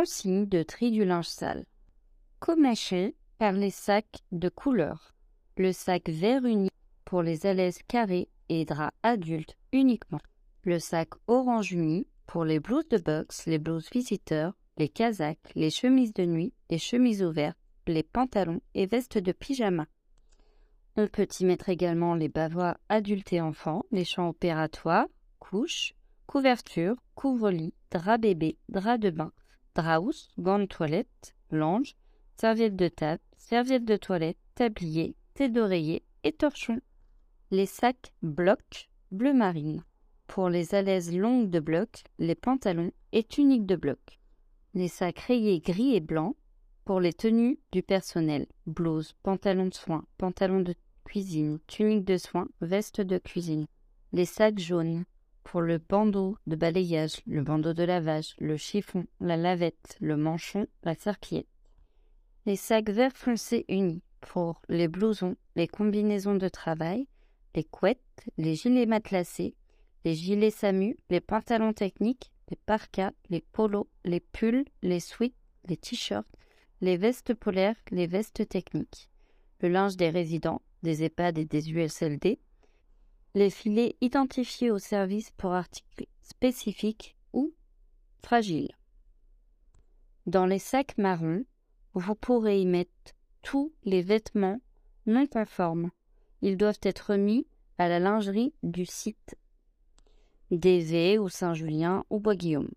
consigne de tri du linge sale. Commaché par les sacs de couleur. Le sac vert uni pour les alaises carrés et draps adultes uniquement. Le sac orange uni pour les blouses de boxe, les blouses visiteurs, les casaques, les chemises de nuit, les chemises ouvertes, les pantalons et vestes de pyjama. On peut y mettre également les bavoirs adultes et enfants, les champs opératoires, couches, couvertures, couvre-lit, drap bébé, drap de bain, drap housse, gants de toilette, lange, serviettes de table, serviettes de toilette, tablier, thé d'oreiller et torchon. Les sacs blocs bleu marine. Pour les alaises longues de bloc, les pantalons et tuniques de bloc. Les sacs rayés gris et blanc pour les tenues du personnel, blouse, pantalon de soins, pantalon de cuisine, tunique de soins, veste de cuisine. Les sacs jaunes pour le bandeau de balayage, le bandeau de lavage, le chiffon, la lavette, le manchon, la serquillette. Les sacs vert foncé unis pour les blousons, les combinaisons de travail, les couettes, les gilets matelassés, les gilets SAMU, les pantalons techniques, les parkas, les polos, les pulls, les suites, les t-shirts, les vestes polaires, les vestes techniques, le linge des résidents, des EHPAD et des USLD, les filets identifiés au service pour articles spécifiques ou fragiles. Dans les sacs marrons, vous pourrez y mettre tous les vêtements non conformes. Ils doivent être remis à la lingerie du site DV ou Saint-Julien ou Bois-Guillaume.